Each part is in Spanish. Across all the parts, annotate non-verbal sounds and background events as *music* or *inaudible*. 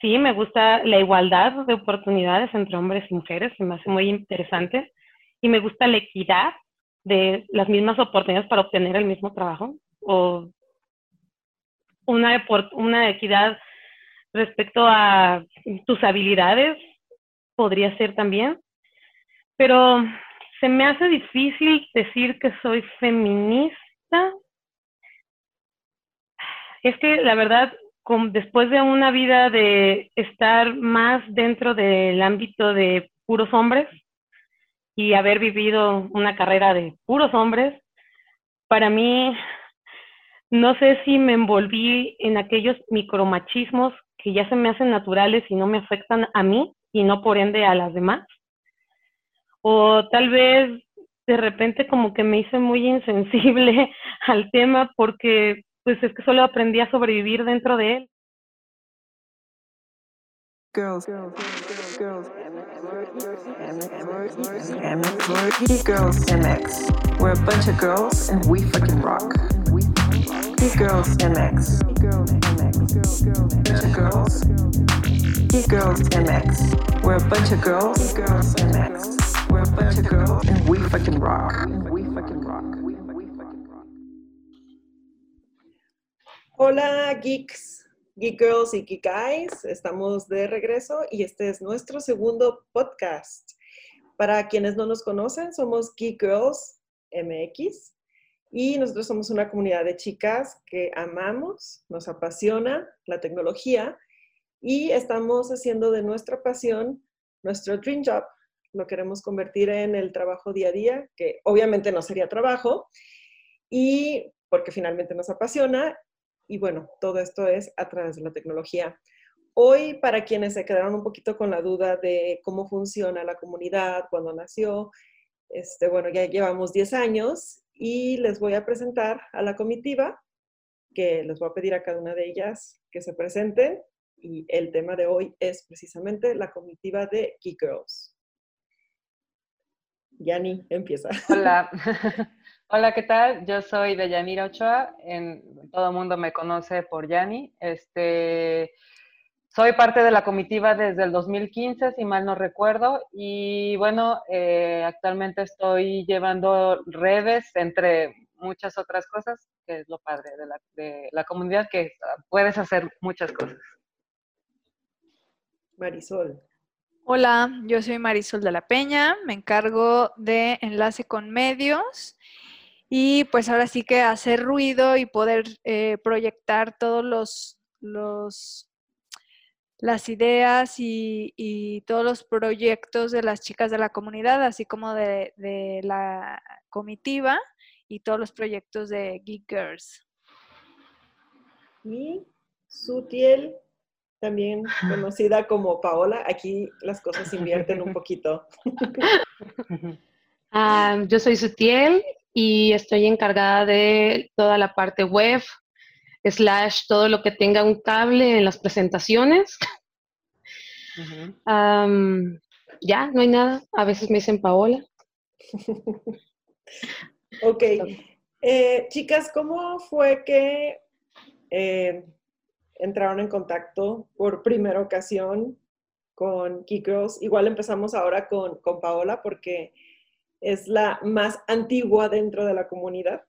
sí, me gusta la igualdad de oportunidades entre hombres y mujeres, me hace muy interesante. Y me gusta la equidad de las mismas oportunidades para obtener el mismo trabajo o una, una equidad respecto a tus habilidades podría ser también, pero se me hace difícil decir que soy feminista. Es que la verdad, después de una vida de estar más dentro del ámbito de puros hombres y haber vivido una carrera de puros hombres, para mí no sé si me envolví en aquellos micromachismos que ya se me hacen naturales y no me afectan a mí y no por ende a las demás. O tal vez de repente como que me hice muy insensible *laughs* al tema porque pues es que solo aprendí a sobrevivir dentro de él. Girls, girls, girls, girls, girls MX. We're a bunch of girls and we fucking rock. Girls MX. We're a bunch of girls. Girls. We're a bunch of girls and. We fucking rock. Hola, geeks. Geek Girls y Geek Guys, estamos de regreso y este es nuestro segundo podcast. Para quienes no nos conocen, somos Geek Girls MX y nosotros somos una comunidad de chicas que amamos, nos apasiona la tecnología y estamos haciendo de nuestra pasión nuestro dream job. Lo queremos convertir en el trabajo día a día, que obviamente no sería trabajo, y porque finalmente nos apasiona y bueno, todo esto es a través de la tecnología. Hoy, para quienes se quedaron un poquito con la duda de cómo funciona la comunidad, cuando nació, este, bueno, ya llevamos 10 años y les voy a presentar a la comitiva, que les voy a pedir a cada una de ellas que se presenten. Y el tema de hoy es precisamente la comitiva de Geek Girls. Yani, empieza. Hola. *laughs* Hola, ¿qué tal? Yo soy de Yanira Ochoa, en, todo el mundo me conoce por Yani. Este, soy parte de la comitiva desde el 2015, si mal no recuerdo, y bueno, eh, actualmente estoy llevando redes entre muchas otras cosas, que es lo padre de la, de la comunidad, que puedes hacer muchas cosas. Marisol. Hola, yo soy Marisol de la Peña, me encargo de enlace con medios y pues ahora sí que hacer ruido y poder eh, proyectar todos los, los las ideas y, todos los proyectos de las chicas de la comunidad, así como de, la comitiva y todos los proyectos de Geek Girls. Y Sutiel, también conocida como Paola, aquí las cosas invierten un poquito. *laughs* Ah, yo soy Sutiel y estoy encargada de toda la parte web, slash todo lo que tenga un cable en las presentaciones. ya, no hay nada. A veces me dicen Paola. *laughs* ok. Eh, chicas, ¿cómo fue que eh, entraron en contacto por primera ocasión con Kikos? Igual empezamos ahora con, con Paola porque es la más antigua dentro de la comunidad.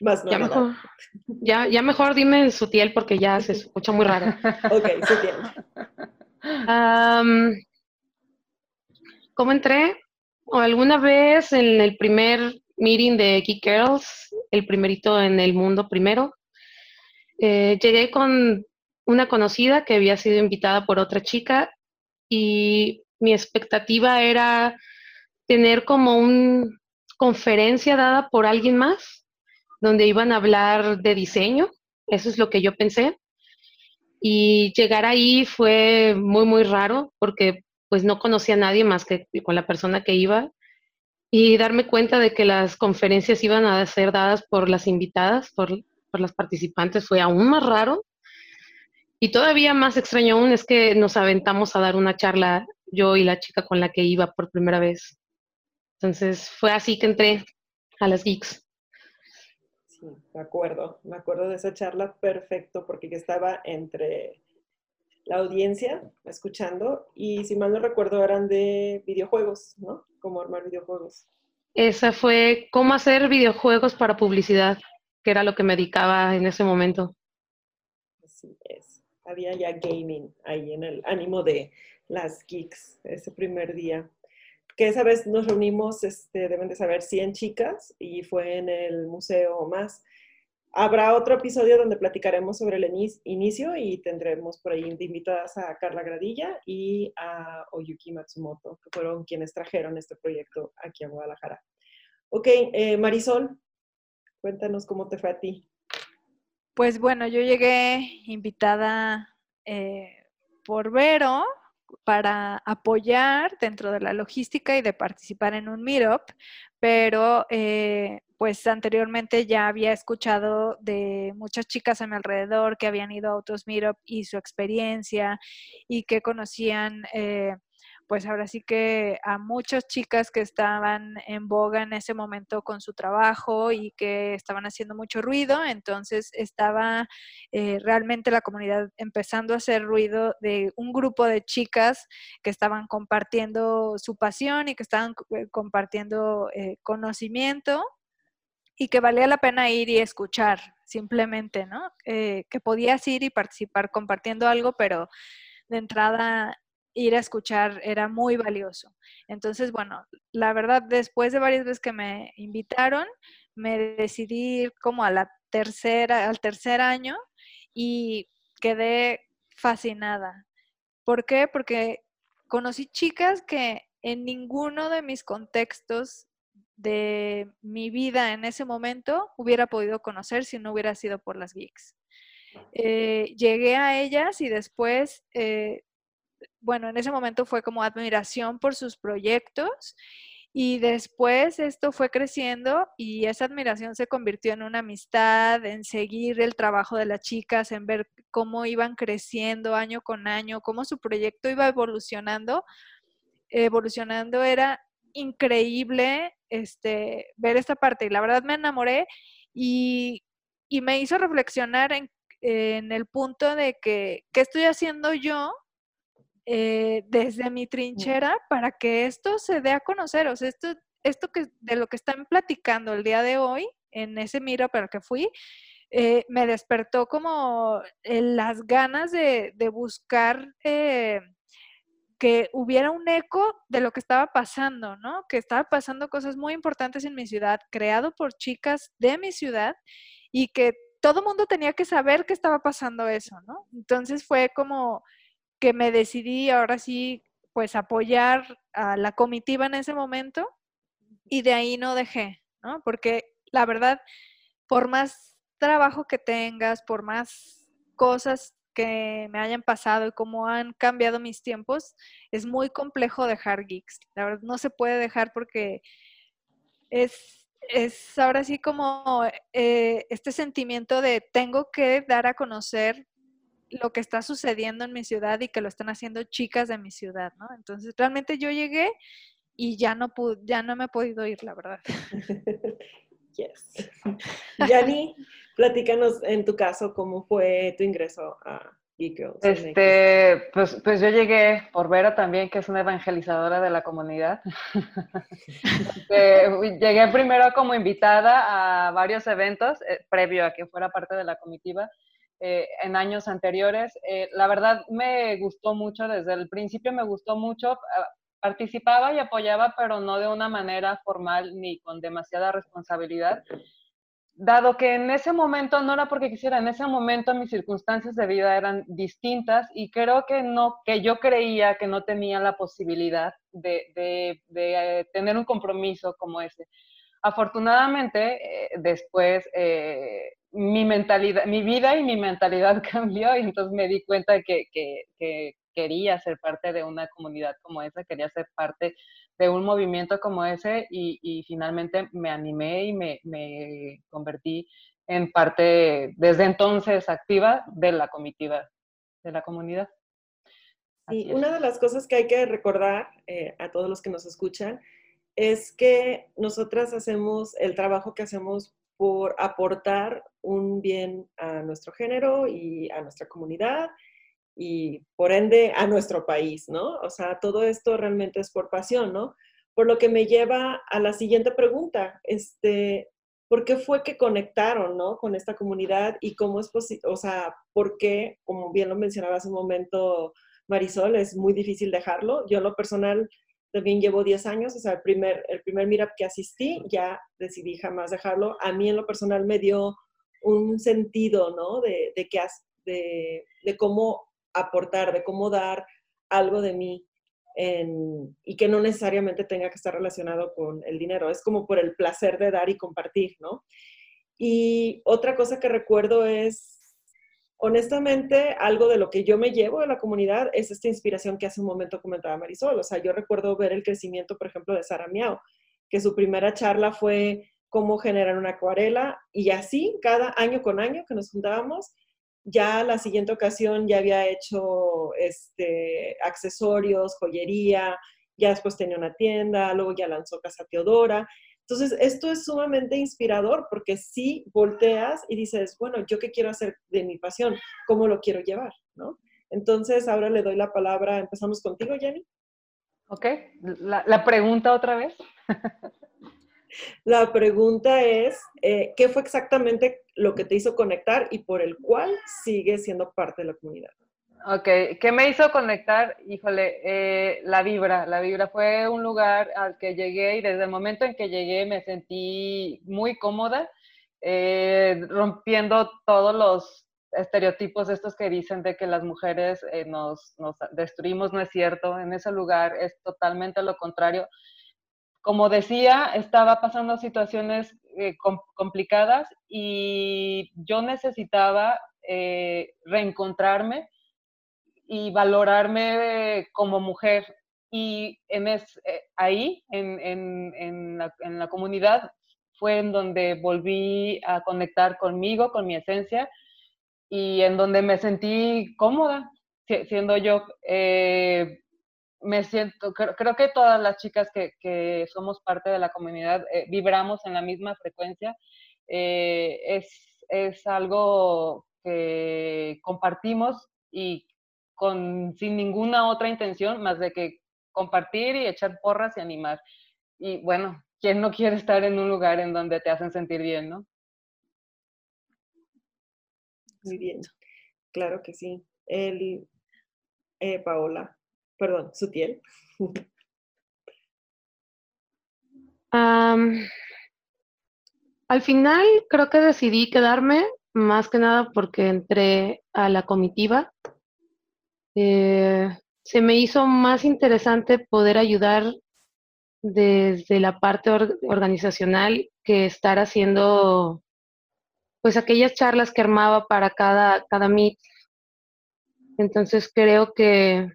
Más ya, mejor, ya, ya mejor dime Sutiel porque ya se escucha muy raro. *laughs* ok, Sutiel. ¿Cómo entré? Alguna vez en el primer meeting de Geek Girls, el primerito en el mundo primero, eh, llegué con una conocida que había sido invitada por otra chica y mi expectativa era tener como una conferencia dada por alguien más, donde iban a hablar de diseño, eso es lo que yo pensé. Y llegar ahí fue muy, muy raro porque pues no conocía a nadie más que con la persona que iba y darme cuenta de que las conferencias iban a ser dadas por las invitadas, por, por las participantes, fue aún más raro. Y todavía más extraño aún es que nos aventamos a dar una charla yo y la chica con la que iba por primera vez. Entonces fue así que entré a las geeks. Sí, me acuerdo, me acuerdo de esa charla perfecto porque yo estaba entre la audiencia escuchando y si mal no recuerdo eran de videojuegos, ¿no? Cómo armar videojuegos. Esa fue cómo hacer videojuegos para publicidad, que era lo que me dedicaba en ese momento. Así es. Había ya gaming ahí en el ánimo de las geeks ese primer día. Que esa vez nos reunimos, este, deben de saber, 100 chicas y fue en el museo más. Habrá otro episodio donde platicaremos sobre el inicio y tendremos por ahí invitadas a Carla Gradilla y a Oyuki Matsumoto, que fueron quienes trajeron este proyecto aquí a Guadalajara. Ok, eh, Marisol, cuéntanos cómo te fue a ti. Pues bueno, yo llegué invitada eh, por Vero para apoyar dentro de la logística y de participar en un meetup, pero eh, pues anteriormente ya había escuchado de muchas chicas a mi alrededor que habían ido a otros meetup y su experiencia y que conocían eh, pues ahora sí que a muchas chicas que estaban en boga en ese momento con su trabajo y que estaban haciendo mucho ruido, entonces estaba eh, realmente la comunidad empezando a hacer ruido de un grupo de chicas que estaban compartiendo su pasión y que estaban eh, compartiendo eh, conocimiento y que valía la pena ir y escuchar simplemente, ¿no? que podías ir y participar compartiendo algo, pero de entrada ir a escuchar era muy valioso. Entonces, bueno, la verdad, después de varias veces que me invitaron, me decidí ir como a la tercera, al tercer año y quedé fascinada. ¿Por qué? Porque conocí chicas que en ninguno de mis contextos de mi vida en ese momento hubiera podido conocer si no hubiera sido por las geeks. Eh, llegué a ellas y después eh, bueno, en ese momento fue como admiración por sus proyectos y después esto fue creciendo y esa admiración se convirtió en una amistad, en seguir el trabajo de las chicas, en ver cómo iban creciendo año con año, cómo su proyecto iba evolucionando. Evolucionando era increíble este, ver esta parte y la verdad me enamoré y, me hizo reflexionar en, en el punto de que, ¿qué estoy haciendo yo eh, desde mi trinchera para que esto se dé a conocer. O sea, esto, esto que de lo que están platicando el día de hoy, en ese miro para que fui, eh, me despertó como eh, las ganas de, buscar que hubiera un eco de lo que estaba pasando, ¿no? Que estaba pasando cosas muy importantes en mi ciudad, creado por chicas de mi ciudad y que todo mundo tenía que saber que estaba pasando eso, ¿no? Entonces fue como que me decidí ahora sí, pues apoyar a la comitiva en ese momento y de ahí no dejé, ¿no? Porque la verdad, por más trabajo que tengas, por más cosas que me hayan pasado y cómo han cambiado mis tiempos, es muy complejo dejar geeks. La verdad, no se puede dejar porque es, es ahora sí como eh, este sentimiento de tengo que dar a conocer lo que está sucediendo en mi ciudad y que lo están haciendo chicas de mi ciudad, ¿no? Entonces, realmente yo llegué y ya no pude, ya no me he podido ir, la verdad. *laughs* yes. *laughs* Yani, platícanos en tu caso cómo fue tu ingreso a Geek Este, pues, pues yo llegué por Vera también, que es una evangelizadora de la comunidad. *laughs* Este, llegué primero como invitada a varios eventos, eh, previo a que fuera parte de la comitiva. Eh, en años anteriores. Eh, la verdad me gustó mucho, desde el principio me gustó mucho. Ah, participaba y apoyaba, pero no de una manera formal ni con demasiada responsabilidad. Dado que en ese momento, no era porque quisiera, en ese momento mis circunstancias de vida eran distintas y creo que no, que yo creía que no tenía la posibilidad de, de, eh, tener un compromiso como ese. Afortunadamente, después mi mentalidad, mi vida y mi mentalidad *laughs* cambió y entonces me di cuenta que, que, quería ser parte de una comunidad como esa, quería ser parte de un movimiento como ese y, y finalmente me animé y me, me, convertí en parte desde entonces activa de la comitiva, de la comunidad. Y una de las cosas que hay que recordar eh, a todos los que nos escuchan es que nosotras hacemos el trabajo que hacemos por aportar un bien a nuestro género y a nuestra comunidad y por ende a nuestro país, ¿no? O sea, todo esto realmente es por pasión, ¿no? Por lo que me lleva a la siguiente pregunta, este, ¿por qué fue que conectaron, ¿no? Con esta comunidad y cómo es posible, o sea, por qué, como bien lo mencionaba hace un momento Marisol, es muy difícil dejarlo. Yo lo personal también llevo 10 años, o sea, el primer, el primer meetup que asistí, ya decidí jamás dejarlo. A mí en lo personal me dio un sentido, ¿no? De, de, que, de, de cómo aportar, de cómo dar algo de mí y que no necesariamente tenga que estar relacionado con el dinero. Es como por el placer de dar y compartir, ¿no? Y otra cosa que recuerdo es, honestamente, algo de lo que yo me llevo de la comunidad es esta inspiración que hace un momento comentaba Marisol. O sea, yo recuerdo ver el crecimiento, por ejemplo, de Sara Miao, que su primera charla fue cómo generar una acuarela y así cada año con año que nos juntábamos ya la siguiente ocasión ya había hecho este, accesorios, joyería, ya después tenía una tienda, luego ya lanzó Casa Teodora. Entonces, esto es sumamente inspirador porque si volteas y dices, bueno, ¿yo qué quiero hacer de mi pasión? ¿Cómo lo quiero llevar? ¿no? Entonces, ahora le doy la palabra, empezamos contigo, Jenny. Ok, la, la pregunta otra vez. La pregunta es, eh, ¿qué fue exactamente lo que te hizo conectar y por el cual sigues siendo parte de la comunidad? Ok, ¿qué me hizo conectar? Híjole, eh, la vibra, la vibra fue un lugar al que llegué y desde el momento en que llegué me sentí muy cómoda, eh, rompiendo todos los estereotipos estos que dicen de que las mujeres nos, nos destruimos, no es cierto, en ese lugar es totalmente lo contrario como decía, estaba pasando situaciones eh, complicadas y yo necesitaba eh, reencontrarme y valorarme como mujer. Y en eh, ahí, en, la, comunidad, fue en donde volví a conectar conmigo, con mi esencia, y en donde me sentí cómoda siendo yo me siento, creo, que todas las chicas que, somos parte de la comunidad eh, vibramos en la misma frecuencia. Eh, es, algo que compartimos y con, sin ninguna otra intención más de que compartir y echar porras y animar. Y bueno, ¿quién no quiere estar en un lugar en donde te hacen sentir bien, no? Muy bien, claro que sí. Eli, eh, Paola perdón, Sutiel? *laughs* al final creo que decidí quedarme más que nada porque entré a la comitiva. Eh, se me hizo más interesante poder ayudar desde la parte organizacional que estar haciendo pues aquellas charlas que armaba para cada, cada meet. Entonces creo que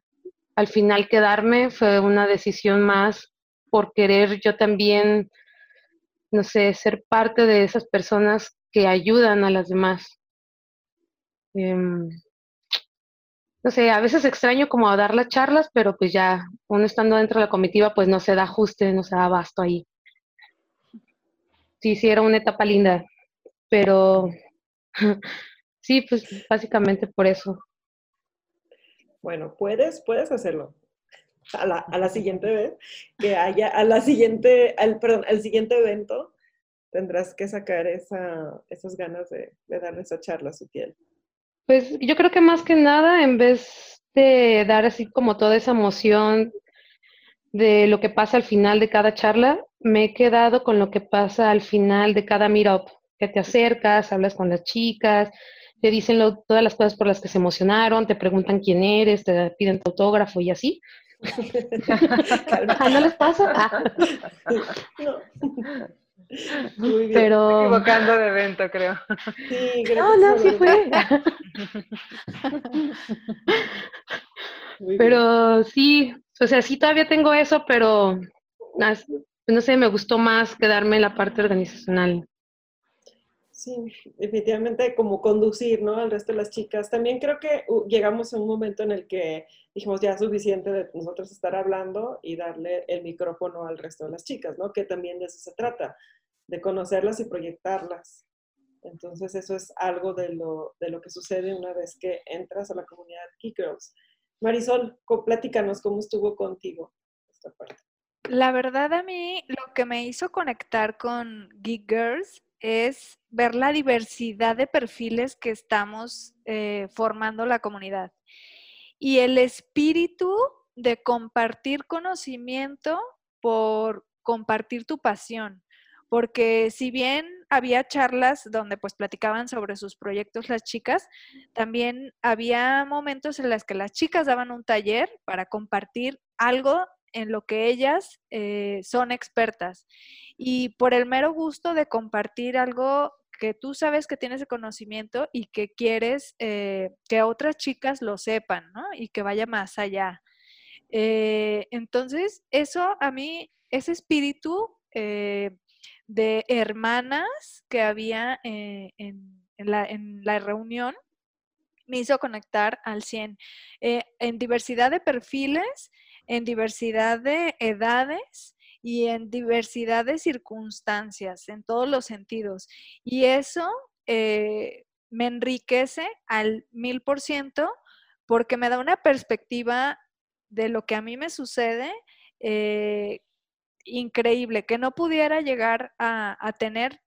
al final quedarme fue una decisión más por querer yo también, no sé, ser parte de esas personas que ayudan a las demás. Em, no sé, a veces extraño como dar las charlas, pero pues ya uno estando dentro de la comitiva, pues no se da ajuste, no se da abasto ahí. Sí, sí, era una etapa linda, pero *laughs* sí, pues básicamente por eso. Bueno, puedes, puedes hacerlo. A la, a la siguiente vez que haya, a la siguiente, al, perdón, al siguiente evento, tendrás que sacar esa, esas ganas de, de darle esa charla a su piel. Pues yo creo que más que nada, en vez de dar así como toda esa emoción de lo que pasa al final de cada charla, me he quedado con lo que pasa al final de cada meetup, que te acercas, hablas con las chicas, te dicen todas las cosas por las que se emocionaron, te preguntan quién eres, te piden tu autógrafo y así. *laughs* *laughs* ¿No les pasa? Ah. *laughs* No. Muy bien. Pero... equivocando de evento, creo. Sí, no, no, sí fue. *laughs* pero sí, o sea, sí todavía tengo eso, pero no sé, me gustó más quedarme en la parte organizacional. Sí, definitivamente como conducir, ¿no? Al resto de las chicas. También creo que uh, llegamos a un momento en el que dijimos ya suficiente de nosotros estar hablando y darle el micrófono al resto de las chicas, ¿no? Que también de eso se trata, de conocerlas y proyectarlas. Entonces eso es algo de lo, de lo que sucede una vez que entras a la comunidad Geek Girls. Marisol, platícanos cómo estuvo contigo esta parte. La verdad a mí lo que me hizo conectar con Geek Girls es ver la diversidad de perfiles que estamos eh, formando la comunidad y el espíritu de compartir conocimiento por compartir tu pasión. Porque si bien había charlas donde pues platicaban sobre sus proyectos las chicas, también había momentos en los que las chicas daban un taller para compartir algo en lo que ellas eh, son expertas. Y por el mero gusto de compartir algo que tú sabes que tienes el conocimiento y que quieres eh, que otras chicas lo sepan, ¿no? Y que vaya más allá. Eh, entonces, eso a mí, ese espíritu de hermanas que había en, la, en, la, reunión, me hizo conectar al 100. en diversidad de perfiles, en diversidad de edades y en diversidad de circunstancias, en todos los sentidos. Y eso eh, me enriquece al mil por ciento porque me da una perspectiva de lo que a mí me sucede eh, increíble, que no pudiera llegar a, tener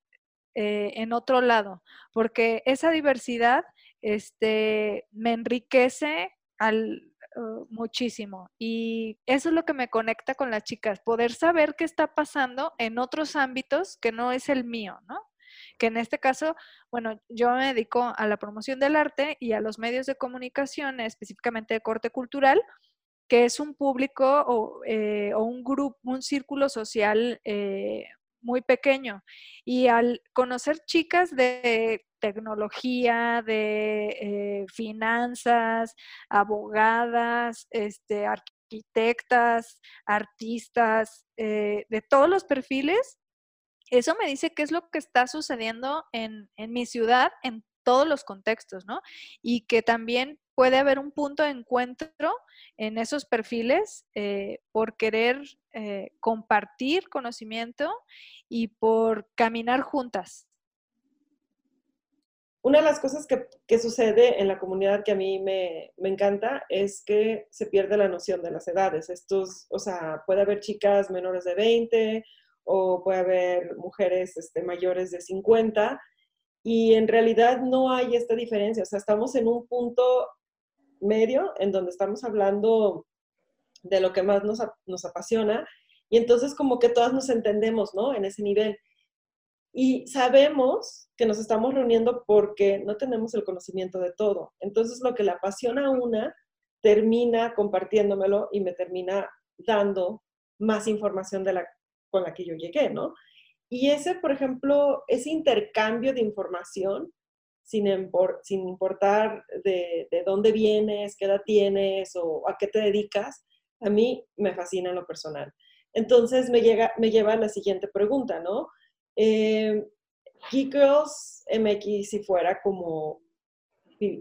eh, en otro lado, porque esa diversidad este, me enriquece al, Uh, muchísimo. Y eso es lo que me conecta con las chicas, poder saber qué está pasando en otros ámbitos que no es el mío, ¿no? Que en este caso, bueno, yo me dedico a la promoción del arte y a los medios de comunicación, específicamente de corte cultural, que es un público o, eh, un grupo, un círculo social eh, muy pequeño. Y al conocer chicas de tecnología, de eh, finanzas, abogadas, este, arquitectas, artistas, eh, de todos los perfiles, eso me dice qué es lo que está sucediendo en, en mi ciudad en todos los contextos, ¿no? Y que también puede haber un punto de encuentro en esos perfiles eh, por querer compartir conocimiento y por caminar juntas. Una de las cosas que, sucede en la comunidad que a mí me, encanta es que se pierde la noción de las edades. Estos, o sea, puede haber chicas menores de 20 o puede haber mujeres este, mayores de 50 y en realidad no hay esta diferencia. O sea, estamos en un punto medio en donde estamos hablando de lo que más nos, apasiona y entonces como que todas nos entendemos, ¿no? En ese nivel. Y sabemos que nos estamos reuniendo porque no tenemos el conocimiento de todo. Entonces lo que le apasiona a una termina compartiéndomelo y me termina dando más información de la, con la que yo llegué, ¿no? Y ese, por ejemplo, ese intercambio de información sin, sin importar de, de, dónde vienes, qué edad tienes o a qué te dedicas, a mí me fascina en lo personal. Entonces me, llega, me lleva a la siguiente pregunta, ¿no? Eh, Girls MX, si fuera como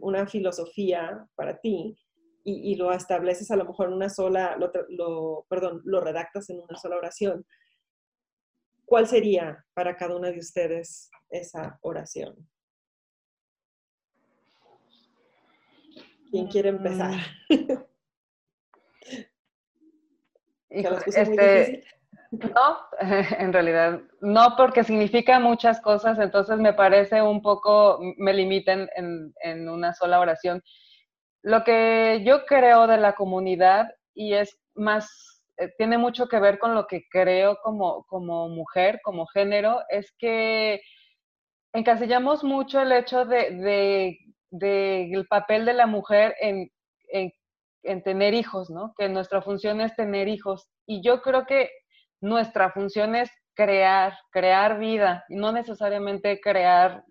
una filosofía para ti y, y, lo estableces a lo mejor en una sola, lo, lo, perdón, lo redactas en una sola oración, ¿cuál sería para cada una de ustedes esa oración? ¿Quién quiere empezar? Mm. *laughs* este, no, *laughs* en realidad no, porque significa muchas cosas, entonces me parece un poco, me limiten en, en una sola oración. Lo que yo creo de la comunidad y es más, eh, tiene mucho que ver con lo que creo como, como mujer, como género, es que encasillamos mucho el hecho de del papel de la mujer en, en, tener hijos, ¿no? Que nuestra función es tener hijos. Y yo creo que nuestra función es crear, crear vida, no necesariamente crear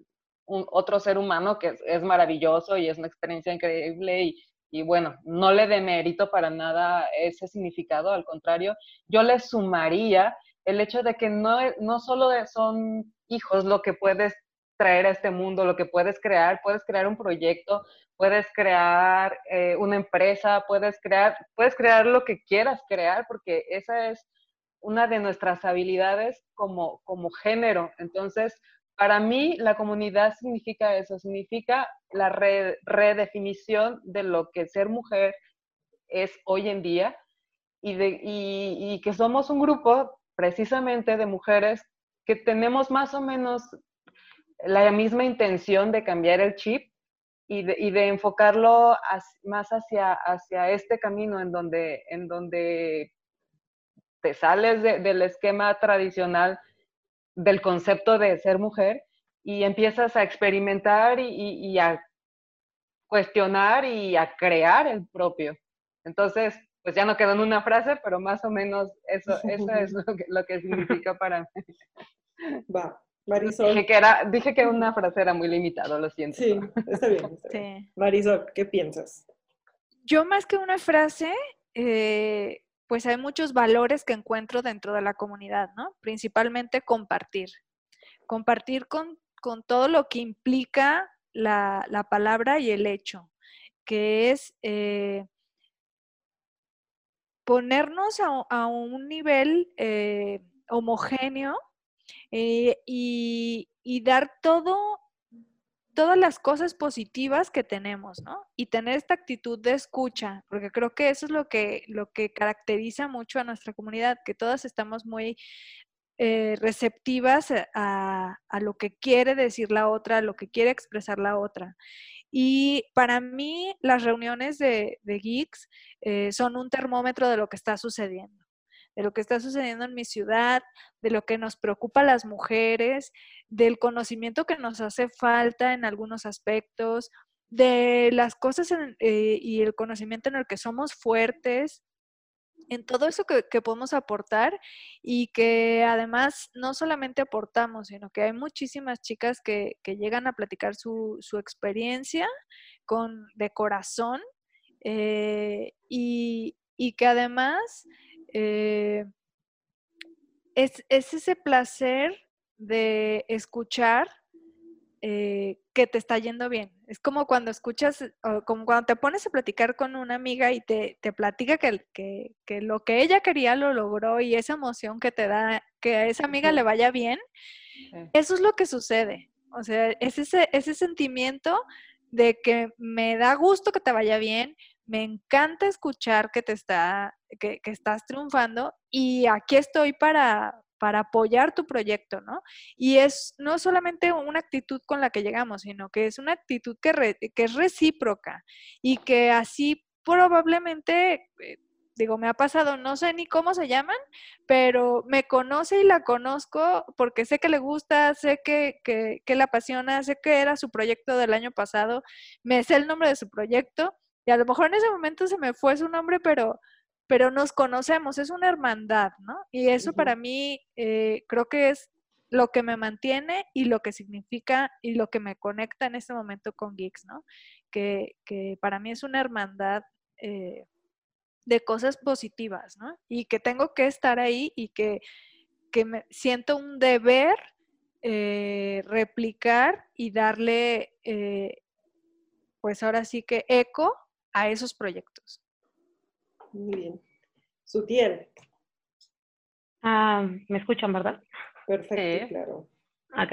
un, otro ser humano que es, maravilloso y es una experiencia increíble y, y bueno, no le mérito para nada ese significado, al contrario, yo le sumaría el hecho de que no, no solo son hijos lo que puedes traer a este mundo, lo que puedes crear, puedes crear un proyecto, puedes crear eh, una empresa, puedes crear, puedes crear lo que quieras crear, porque esa es una de nuestras habilidades como, como género. Entonces, para mí la comunidad significa eso, significa la redefinición de lo que ser mujer es hoy en día y, de, y, que somos un grupo precisamente de mujeres que tenemos más o menos la misma intención de cambiar el chip y de, y de enfocarlo más hacia, hacia este camino en donde, en donde te sales del esquema tradicional del concepto de ser mujer y empiezas a experimentar y, a cuestionar y a crear el propio. Entonces, pues ya no quedó en una frase, pero más o menos eso, *laughs* eso es lo que, lo que significa para mí. *laughs* Va, Marisol. Dije que, era, dije que una frase era muy limitado, lo siento. Sí, está bien. sí. Marisol, ¿qué piensas? Yo más que una frase, eh, pues hay muchos valores que encuentro dentro de la comunidad, ¿no? Principalmente compartir. Compartir con, todo lo que implica la, palabra y el hecho, que es eh, ponernos a, un nivel eh, homogéneo eh, y, y, dar todo todas las cosas positivas que tenemos, ¿no? Y tener esta actitud de escucha, porque creo que eso es lo que, lo que caracteriza mucho a nuestra comunidad, que todas estamos muy eh, receptivas a, lo que quiere decir la otra, a lo que quiere expresar la otra. Y para mí las reuniones de, Geeks eh, son un termómetro de lo que está sucediendo de lo que está sucediendo en mi ciudad, de lo que nos preocupa a las mujeres, del conocimiento que nos hace falta en algunos aspectos, de las cosas eh, y el conocimiento en el que somos fuertes, en todo eso que, podemos aportar y que además no solamente aportamos, sino que hay muchísimas chicas que, llegan a platicar su, experiencia con, de corazón eh, y, y que además eh, es, ese placer de escuchar eh, que te está yendo bien. Es como cuando escuchas, como cuando te pones a platicar con una amiga y te, te platica que, que, lo que ella quería lo logró y esa emoción que te da, que a esa amiga le vaya bien, eso es lo que sucede. O sea, es ese, ese sentimiento de que me da gusto que te vaya bien, me encanta escuchar que te está, que, estás triunfando y aquí estoy para, para apoyar tu proyecto, ¿no? Y es no solamente una actitud con la que llegamos, sino que es una actitud que, que es recíproca y que así probablemente, eh, digo, me ha pasado, no sé ni cómo se llaman, pero me conoce y la conozco porque sé que le gusta, sé que, que, que la apasiona, sé que era su proyecto del año pasado, me sé el nombre de su proyecto y a lo mejor en ese momento se me fue su nombre, pero, pero nos conocemos, es una hermandad, ¿no? Y eso para mí eh, creo que es lo que me mantiene y lo que significa y lo que me conecta en este momento con Geeks, ¿no? Que, para mí es una hermandad eh, de cosas positivas, ¿no? Y que tengo que estar ahí y que, me siento un deber eh, replicar y darle, pues ahora sí que eco a esos proyectos. Muy bien. Sutiel. Ah, ¿Me escuchan, verdad? Perfecto, claro. Ok.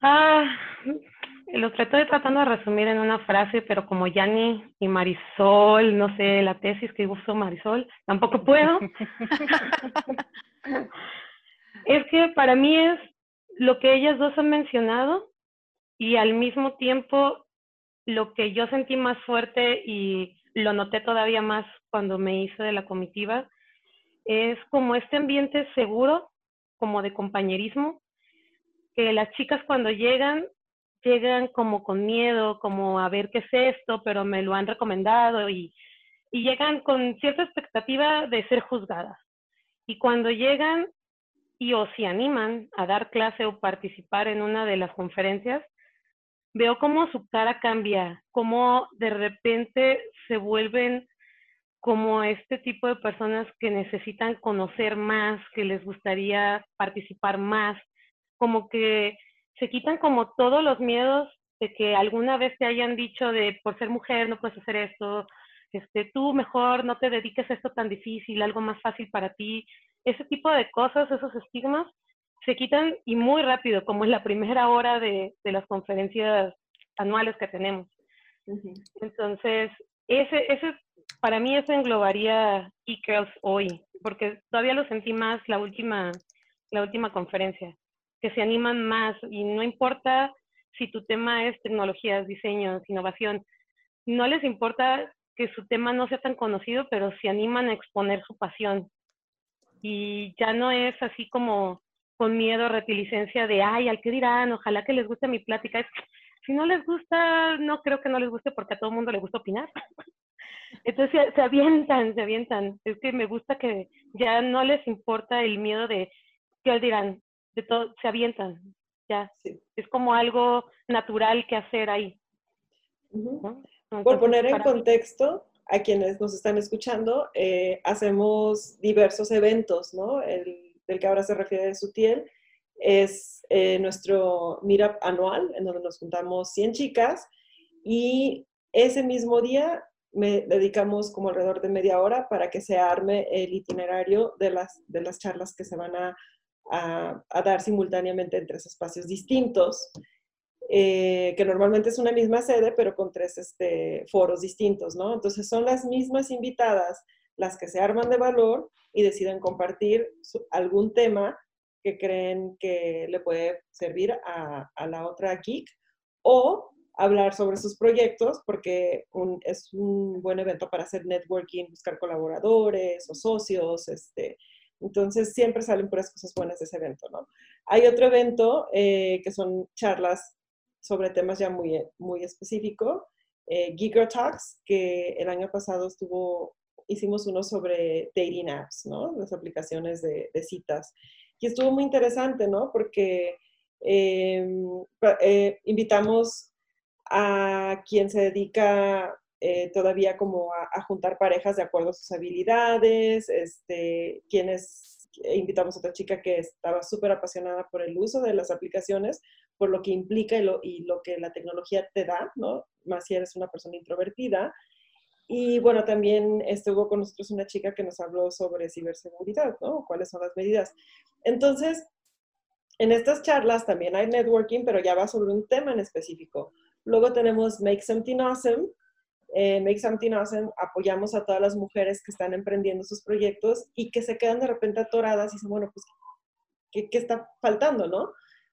Ah, lo estoy tratando de resumir en una frase, pero como Yanni y Marisol, no sé, la tesis que usó Marisol, tampoco puedo. *laughs* es que para mí es lo que ellas dos han mencionado y al mismo tiempo lo que yo sentí más fuerte y lo noté todavía más cuando me hice de la comitiva es como este ambiente seguro, como de compañerismo, que las chicas cuando llegan, llegan como con miedo, como a ver qué es esto, pero me lo han recomendado y, y llegan con cierta expectativa de ser juzgadas. Y cuando llegan y o se animan a dar clase o participar en una de las conferencias, veo cómo su cara cambia, cómo de repente se vuelven como este tipo de personas que necesitan conocer más, que les gustaría participar más, como que se quitan como todos los miedos de que alguna vez te hayan dicho de por ser mujer no puedes hacer esto, este, tú mejor no te dediques a esto tan difícil, algo más fácil para ti, ese tipo de cosas, esos estigmas, se quitan y muy rápido, como en la primera hora de, de las conferencias anuales que tenemos. Entonces, ese, ese, para mí eso englobaría e-girls hoy, porque todavía lo sentí más la última, la última conferencia, que se animan más y no importa si tu tema es tecnologías, diseños, innovación, no les importa que su tema no sea tan conocido, pero se animan a exponer su pasión. Y ya no es así como con miedo, retilicencia de, ay, al que dirán, ojalá que les guste mi plática. si no les gusta, no creo que no les guste porque a todo el mundo le gusta opinar. *laughs* Entonces se, avientan, se avientan. Es que me gusta que ya no les importa el miedo de qué dirán, de todo, se avientan. Ya, es como algo natural que hacer ahí. Por poner en contexto, a quienes nos están escuchando, eh, hacemos diversos eventos, ¿no? El del que ahora se refiere Sutiel, es eh, nuestro meetup anual, en donde nos juntamos 100 chicas y ese mismo día me dedicamos como alrededor de media hora para que se arme el itinerario de las, de las charlas que se van a, a, dar simultáneamente en tres espacios distintos, eh, que normalmente es una misma sede, pero con tres este, foros distintos, ¿no? Entonces son las mismas invitadas las que se arman de valor y deciden compartir algún tema que creen que le puede servir a, la otra geek o hablar sobre sus proyectos porque es un buen evento para hacer networking, buscar colaboradores o socios, este, entonces siempre salen puras cosas buenas de ese evento, ¿no? Hay otro evento eh, que son charlas sobre temas ya muy, muy específicos, eh, Talks, que el año pasado estuvo hicimos uno sobre dating apps, ¿no? Las aplicaciones de, citas. Y estuvo muy interesante, ¿no? Porque em, eh, invitamos a quien se dedica eh, todavía como a, juntar parejas de acuerdo a sus habilidades, este, quienes invitamos a otra chica que estaba súper apasionada por el uso de las aplicaciones, por lo que implica y lo, y lo que la tecnología te da, ¿no? Más si eres una persona introvertida. Y bueno, también estuvo con nosotros una chica que nos habló sobre ciberseguridad, ¿no? ¿Cuáles son las medidas? Entonces, en estas charlas también hay networking, pero ya va sobre un tema en específico. Luego tenemos Make Something Awesome. Eh, Make Something Awesome apoyamos a todas las mujeres que están emprendiendo sus proyectos y que se quedan de repente atoradas y dicen, bueno, pues, ¿qué, qué está faltando, no?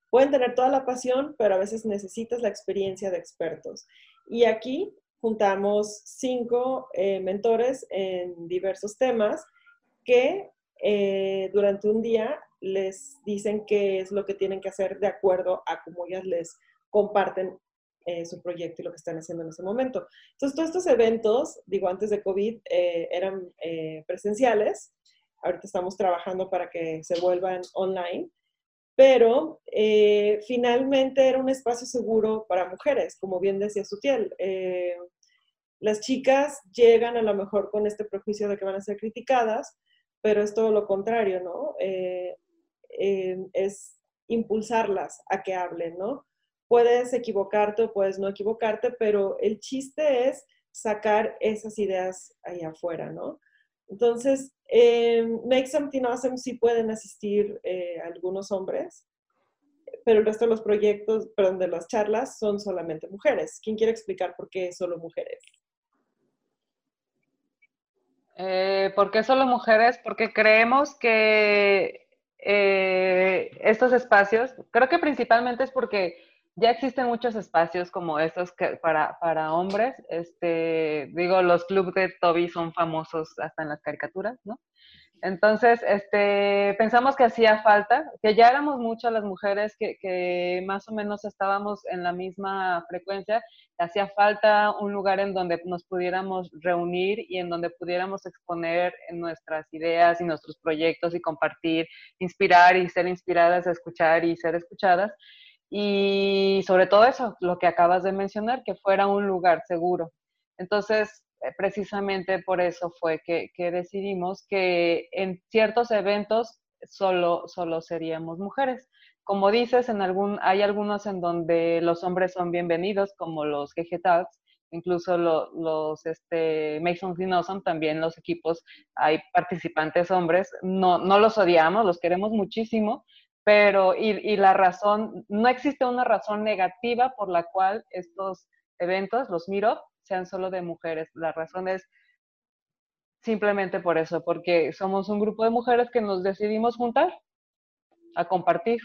Pueden tener toda la pasión, pero a veces necesitas la experiencia de expertos. Y aquí juntamos cinco eh, mentores en diversos temas que eh, durante un día les dicen qué es lo que tienen que hacer de acuerdo a cómo ellas les comparten eh, su proyecto y lo que están haciendo en ese momento. Entonces, todos estos eventos, digo, antes de COVID, eran presenciales. Ahorita estamos trabajando para que se vuelvan online pero eh, finalmente era un espacio seguro para mujeres, como bien decía Sutiel. Eh, las chicas llegan a lo mejor con este prejuicio de que van a ser criticadas, pero es todo lo contrario, ¿no? Eh, es impulsarlas a que hablen, ¿no? Puedes equivocarte o puedes no equivocarte, pero el chiste es sacar esas ideas ahí afuera, ¿no? Entonces, Make Something Awesome sí pueden asistir eh, algunos hombres, pero el resto de los proyectos, perdón, de las charlas son solamente mujeres. ¿Quién quiere explicar por qué solo mujeres? Eh, ¿Por qué solo mujeres? Porque creemos que eh, estos espacios, creo que principalmente es porque ya existen muchos espacios como estos que para, para hombres. Este, digo, los clubes de Toby son famosos hasta en las caricaturas, ¿no? Entonces, este, pensamos que hacía falta, que ya éramos muchas las mujeres que, que, más o menos estábamos en la misma frecuencia, hacía falta un lugar en donde nos pudiéramos reunir y en donde pudiéramos exponer nuestras ideas y nuestros proyectos y compartir, inspirar y ser inspiradas, escuchar y ser escuchadas. Y sobre todo eso, lo que acabas de mencionar, que fuera un lugar seguro. Entonces, eh, precisamente por eso fue que, decidimos que en ciertos eventos solo, solo seríamos mujeres. Como dices, en algún, hay algunos en donde los hombres son bienvenidos, como los GG incluso los este, Masons Awesome, también los equipos, hay participantes hombres, no, no los odiamos, los queremos muchísimo, pero y, y, la razón, no existe una razón negativa por la cual estos eventos, los MIRO, sean solo de mujeres. La razón es simplemente por eso, porque somos un grupo de mujeres que nos decidimos juntar a compartir.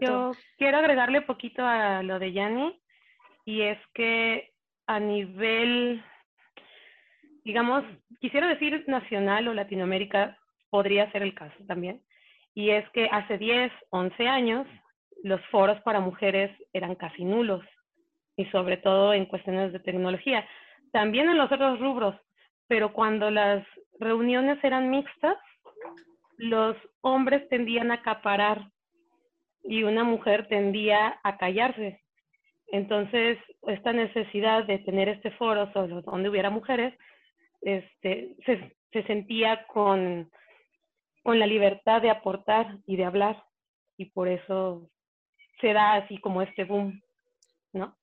Yo quiero agregarle poquito a lo de Yanni, y es que a nivel, digamos, quisiera decir nacional o Latinoamérica, podría ser el caso también, y es que hace 10, 11 años los foros para mujeres eran casi nulos, y sobre todo en cuestiones de tecnología. También en los otros rubros, pero cuando las reuniones eran mixtas, los hombres tendían a acaparar y una mujer tendía a callarse. Entonces, esta necesidad de tener este foro solo donde hubiera mujeres, este, se, se sentía con con la libertad de aportar y de hablar. Y por eso se da así como este boom, ¿no?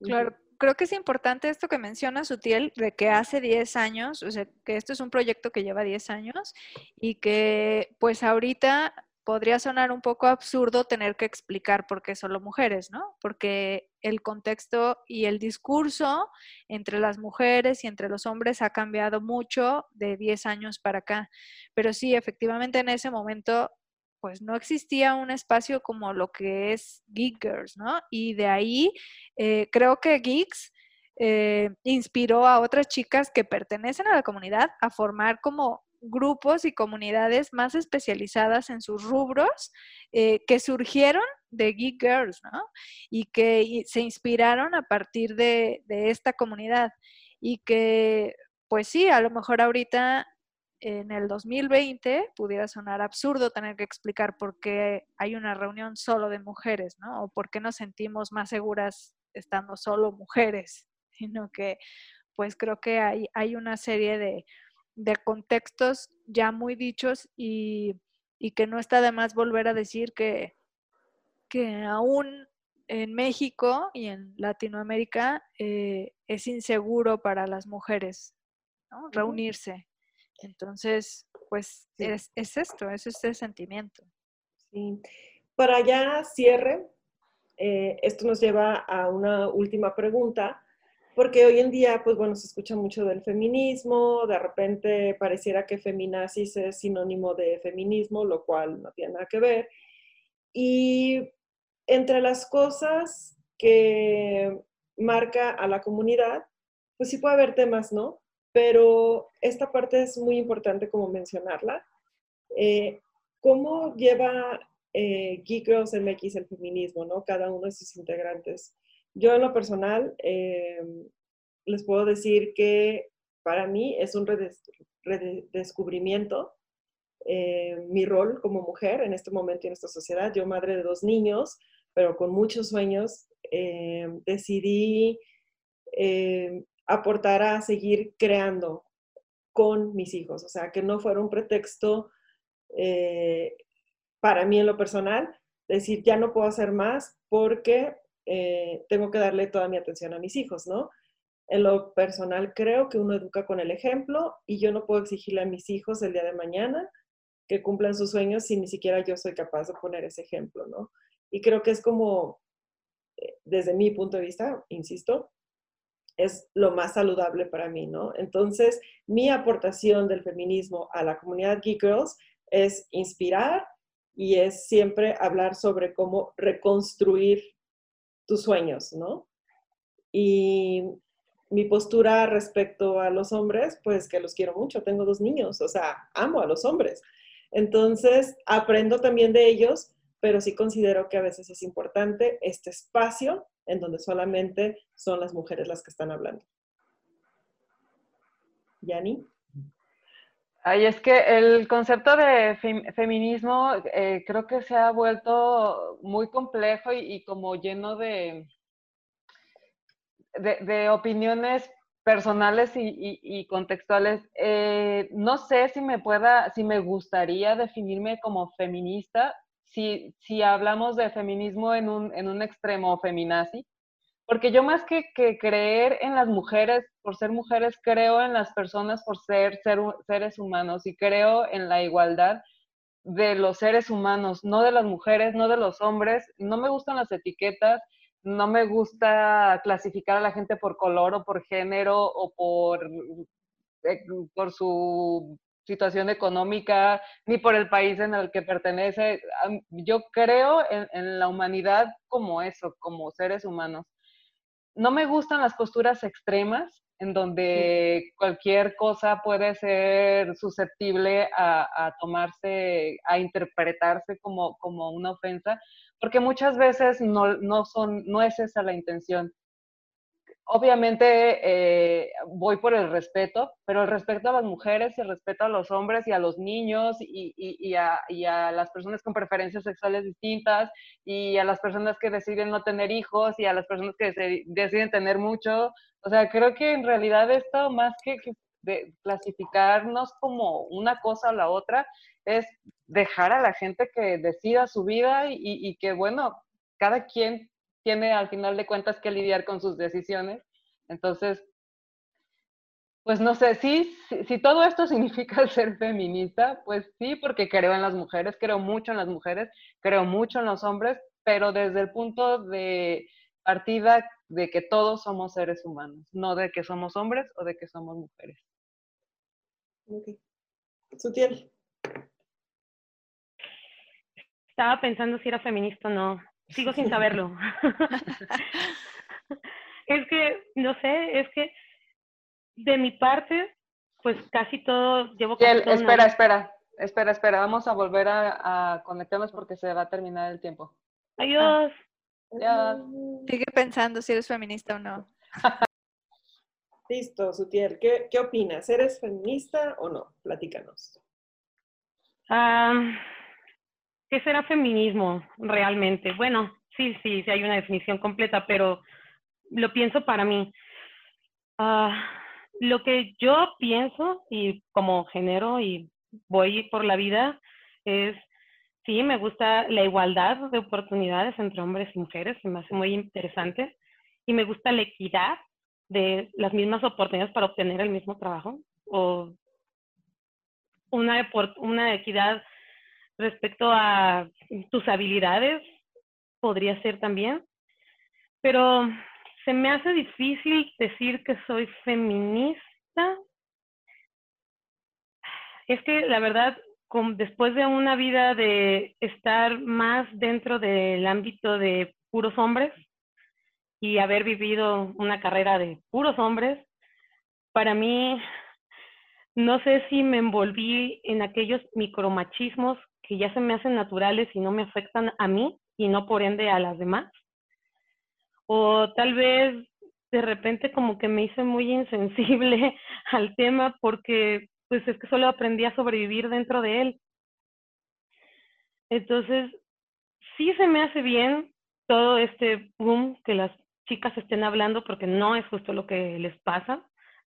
Claro, creo que es importante esto que menciona Sutiel, de que hace 10 años, o sea, que esto es un proyecto que lleva 10 años y que pues ahorita podría sonar un poco absurdo tener que explicar por qué solo mujeres, ¿no? Porque el contexto y el discurso entre las mujeres y entre los hombres ha cambiado mucho de 10 años para acá. Pero sí, efectivamente en ese momento pues no existía un espacio como lo que es Geek Girls, ¿no? Y de ahí eh, creo que Geeks eh, inspiró a otras chicas que pertenecen a la comunidad a formar como grupos y comunidades más especializadas en sus rubros eh, que surgieron de Geek Girls, ¿no? Y que se inspiraron a partir de, esta comunidad. Y que, pues sí, a lo mejor ahorita en el 2020 pudiera sonar absurdo tener que explicar por qué hay una reunión solo de mujeres, ¿no? O por qué nos sentimos más seguras estando solo mujeres, *laughs* sino que pues creo que hay, hay una serie de de contextos ya muy dichos y, que no está de más volver a decir que, que aún en México y en Latinoamérica eh, es inseguro para las mujeres reunirse. Entonces, pues es, esto, es este sentimiento. Sí. Para ya cierre, eh, esto nos lleva a una última pregunta porque hoy en día, pues bueno, se escucha mucho del feminismo, de repente pareciera que feminazis es sinónimo de feminismo, lo cual no tiene nada que ver. Y entre las cosas que marca a la comunidad, pues sí puede haber temas, ¿no? Pero esta parte es muy importante como mencionarla. Eh, ¿Cómo lleva eh, Geek Girls MX el feminismo, ¿no? Cada uno de sus integrantes. Yo en lo personal eh, les puedo decir que para mí es un redescubrimiento eh, mi rol como mujer en este momento y en esta sociedad. Yo, madre de dos niños, pero con muchos sueños, eh, decidí aportar a seguir creando con mis hijos, o sea, que no fuera un pretexto para mí en lo personal, decir, ya no puedo hacer más porque eh, tengo que darle toda mi atención a mis hijos, ¿no? En lo personal creo que uno educa con el ejemplo y yo no puedo exigirle a mis hijos el día de mañana que cumplan sus sueños si ni siquiera yo soy capaz de poner ese ejemplo, ¿no? Y creo que es como, eh, desde mi punto de vista, insisto, es lo más saludable para mí, ¿no? Entonces, mi aportación del feminismo a la comunidad Geek Girls es inspirar y es siempre hablar sobre cómo reconstruir tus sueños, ¿no? Y mi postura respecto a los hombres, pues que los quiero mucho, tengo dos niños, o sea, amo a los hombres. Entonces, aprendo también de ellos, pero sí considero que a veces es importante este espacio en donde solamente son las mujeres las que están hablando. ¿Yani? Ay, es que el concepto de feminismo eh, creo que se ha vuelto muy complejo y, como lleno de, de, opiniones personales y, contextuales. Eh, no sé si me pueda, si me gustaría definirme como feminista, si, si hablamos de feminismo en un, en un extremo feminazi, porque yo más que, creer en las mujeres, por ser mujeres, creo en las personas por ser, ser seres humanos y creo en la igualdad de los seres humanos, no de las mujeres, no de los hombres. No me gustan las etiquetas, no me gusta clasificar a la gente por color o por género o por, eh, por su situación económica, ni por el país en el que pertenece. Yo creo en, la humanidad como eso, como seres humanos. No me gustan las posturas extremas, en donde cualquier cosa puede ser susceptible a, tomarse, a interpretarse como, como, una ofensa, porque muchas veces no, no, son, no es esa la intención obviamente eh, voy por el respeto, pero el respeto a las mujeres el respeto a los hombres y a los niños y, a, las personas con preferencias sexuales distintas y a las personas que deciden no tener hijos y a las personas que deciden tener mucho. O sea, creo que en realidad esto más que, de clasificarnos como una cosa o la otra, es dejar a la gente que decida su vida y que, bueno, cada quien tiene al final de cuentas que lidiar con sus decisiones. Entonces, pues no sé, sí, si, todo esto *laughs* significa ser feminista, pues sí, porque creo en las mujeres, creo mucho en las mujeres, creo mucho en los hombres, pero desde el punto de partida de que todos somos seres humanos, no de que somos hombres o de que somos mujeres. Ok. Sutiel. Estaba pensando si era feminista o no. Sigo sin saberlo. *laughs* es que, no sé, es que de mi parte, pues casi todo llevo... espera, espera, espera, espera, vamos a volver a, conectarnos porque se va a terminar el tiempo. Adiós. Sigue pensando si eres feminista o no. *laughs* Listo, Sutiel. ¿Qué, ¿Qué opinas? ¿Eres feminista o no? Platícanos. Ah... ¿Qué será feminismo realmente? Bueno, sí, sí, sí hay una definición completa, pero lo pienso para mí. Ah, lo que yo pienso y como género y voy por la vida es, sí, me gusta la igualdad de oportunidades entre hombres y mujeres, me hace muy interesante, y me gusta la equidad de las mismas oportunidades para obtener el mismo trabajo o una equidad respecto a tus habilidades, podría ser también, pero se me hace difícil decir que soy feminista. Es que la verdad, después de una vida de estar más dentro del ámbito de puros hombres y haber vivido una carrera de puros hombres, para mí no sé si me envolví en aquellos micromachismos que ya se me hacen naturales y no me afectan a mí y no por ende a las demás. O tal vez de repente como que me hice muy insensible *laughs* al tema porque pues es que solo aprendí a sobrevivir dentro de él. Entonces, sí se me hace bien todo este boom que las chicas estén hablando porque no es justo lo que les pasa.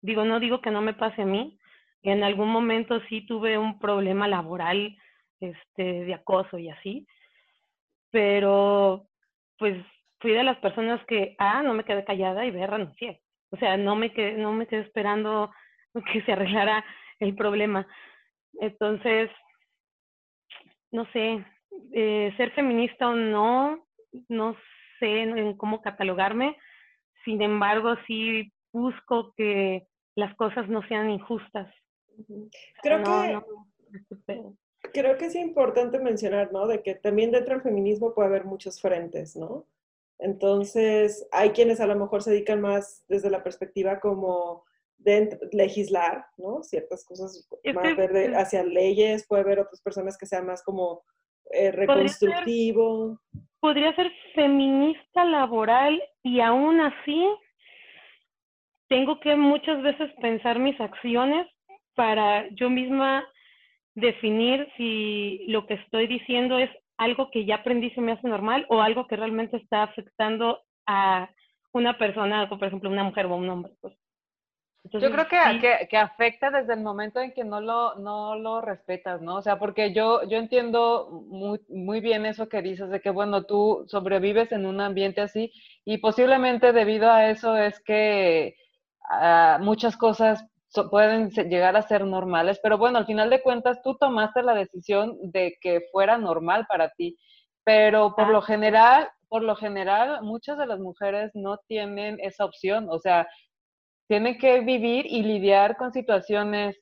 Digo, no digo que no me pase a mí. En algún momento sí tuve un problema laboral este, de acoso y así. Pero, pues, fui de las personas que, A, no me quedé callada y B, renuncié. O sea, no me quedé, no me quedé esperando *laughs* que se arreglara el problema. Entonces, no sé, eh, ser feminista o no, no sé en cómo catalogarme. Sin embargo, sí busco que las cosas no sean injustas. Creo que creo que es importante mencionar, ¿no? De que también dentro del feminismo puede haber muchos frentes, ¿no? Entonces, hay quienes a lo mejor se dedican más desde la perspectiva como de legislar, ¿no? Ciertas cosas más ver hacia leyes, puede haber otras personas que sean más como eh, reconstructivo. podría ser feminista laboral y aún así tengo que muchas veces pensar mis acciones para yo misma definir si lo que estoy diciendo es algo que ya aprendí se me hace normal o algo que realmente está afectando a una persona, por ejemplo, una mujer o un hombre. Pues. yo creo que, que, afecta desde el momento en que no lo, no lo respetas, ¿no? O sea, porque yo, yo entiendo muy, muy bien eso que dices, de que, bueno, tú sobrevives en un ambiente así y posiblemente debido a eso es que ah, muchas cosas pueden llegar a ser normales, pero bueno, al final de cuentas tú tomaste la decisión de que fuera normal para ti, pero por lo general, por lo general, muchas de las mujeres no tienen esa opción, o sea, tienen que vivir y lidiar con situaciones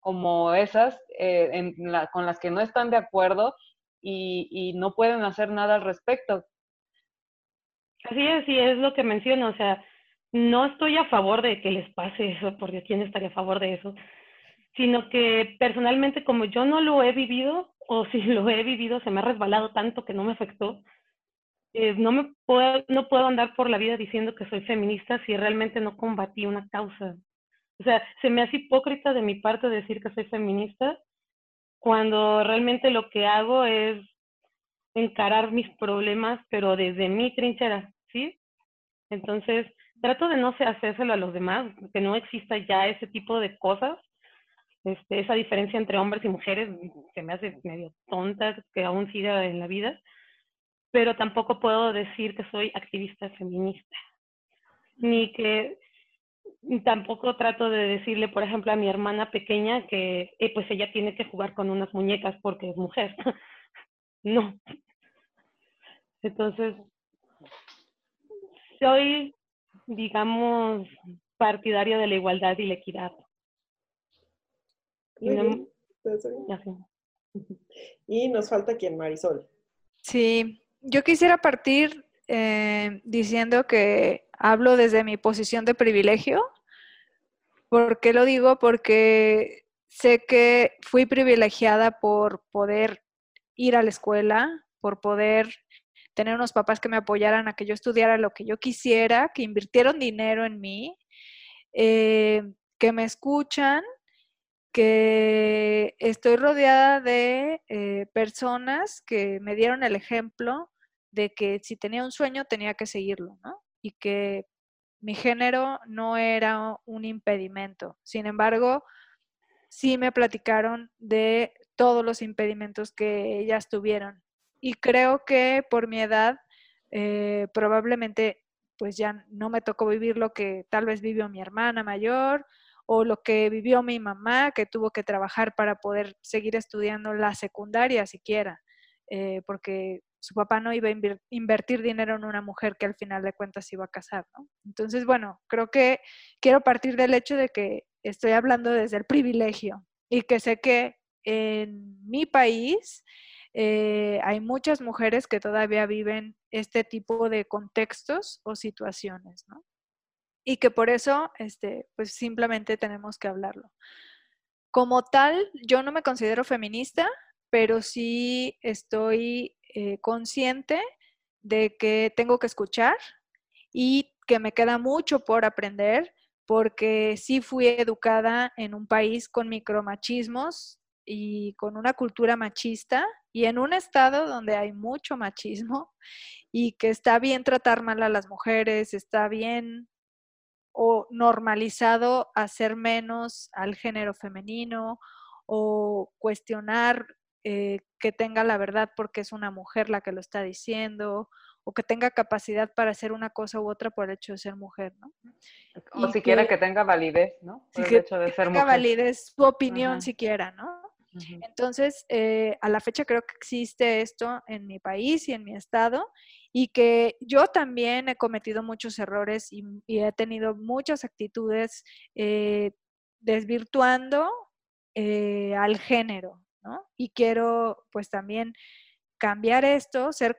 como esas eh, con las que no están de acuerdo y, y, no pueden hacer nada al respecto. Así es, y es lo que menciono, o sea, no estoy a favor de que les pase eso, porque ¿quién estaría a favor de eso? Sino que personalmente como yo no lo he vivido, *laughs* o si lo he vivido se me ha resbalado tanto que no me afectó, eh, no me puedo, no puedo andar por la vida diciendo que soy feminista si realmente no combatí una causa. O sea, se me hace hipócrita de mi parte decir que soy feminista cuando realmente lo que hago es encarar mis problemas, pero desde mi trinchera, ¿sí? Entonces, trato de no hacérselo a los demás, que no exista ya ese tipo de cosas. Este, esa diferencia entre hombres y mujeres se me hace medio tonta que aún siga en la vida, pero tampoco puedo decir que soy activista feminista, ni que tampoco trato de decirle, por ejemplo, a mi hermana pequeña que eh, pues ella tiene que jugar con unas muñecas porque es mujer. *laughs* no. Entonces, soy digamos, partidario de la igualdad y la equidad. y nos falta quién, Marisol. Sí, yo quisiera partir eh, diciendo que hablo desde mi posición de privilegio. ¿Por qué lo digo? Porque sé que fui privilegiada por poder ir a la escuela, por poder tener unos papás que me apoyaran a que yo estudiara lo que yo quisiera, que invirtieron dinero en mí, eh, que me escuchan, que estoy rodeada de eh, personas que me dieron el ejemplo de que si tenía un sueño tenía que seguirlo, ¿no? Y que mi género no era un impedimento. Sin embargo, sí me platicaron de todos los impedimentos que ellas tuvieron y creo que por mi edad eh, probablemente pues ya no me tocó vivir lo que tal vez vivió mi hermana mayor o lo que vivió mi mamá, que tuvo que trabajar para poder seguir estudiando la secundaria siquiera, eh, porque su papá no iba a invertir dinero en una mujer que al final de cuentas iba a casar, ¿no? Entonces, bueno, creo que quiero partir del hecho de que estoy hablando desde el privilegio y que sé que en mi país eh, hay muchas mujeres que todavía viven este tipo de contextos o situaciones. Y que por eso, este, pues simplemente tenemos que hablarlo. Como tal, yo no me considero feminista, pero sí estoy eh, consciente de que tengo que escuchar y que me queda mucho por aprender porque sí fui educada en un país con micromachismos y con una cultura machista y en un estado donde hay mucho machismo *laughs* y que está bien tratar mal a las mujeres, está bien o normalizado hacer menos al género femenino o cuestionar eh, que tenga la verdad porque es una mujer la que lo está diciendo o que tenga capacidad para hacer una cosa u otra por el hecho de ser mujer, ¿no? O siquiera que, tenga validez, ¿no? Por el hecho de ser tenga validez su opinión siquiera, ¿no? Entonces, eh, a la fecha creo que existe esto en mi país y en mi estado y que yo también he cometido muchos errores y, he tenido muchas actitudes eh, desvirtuando eh, al género, ¿no? Y quiero pues también cambiar esto, ser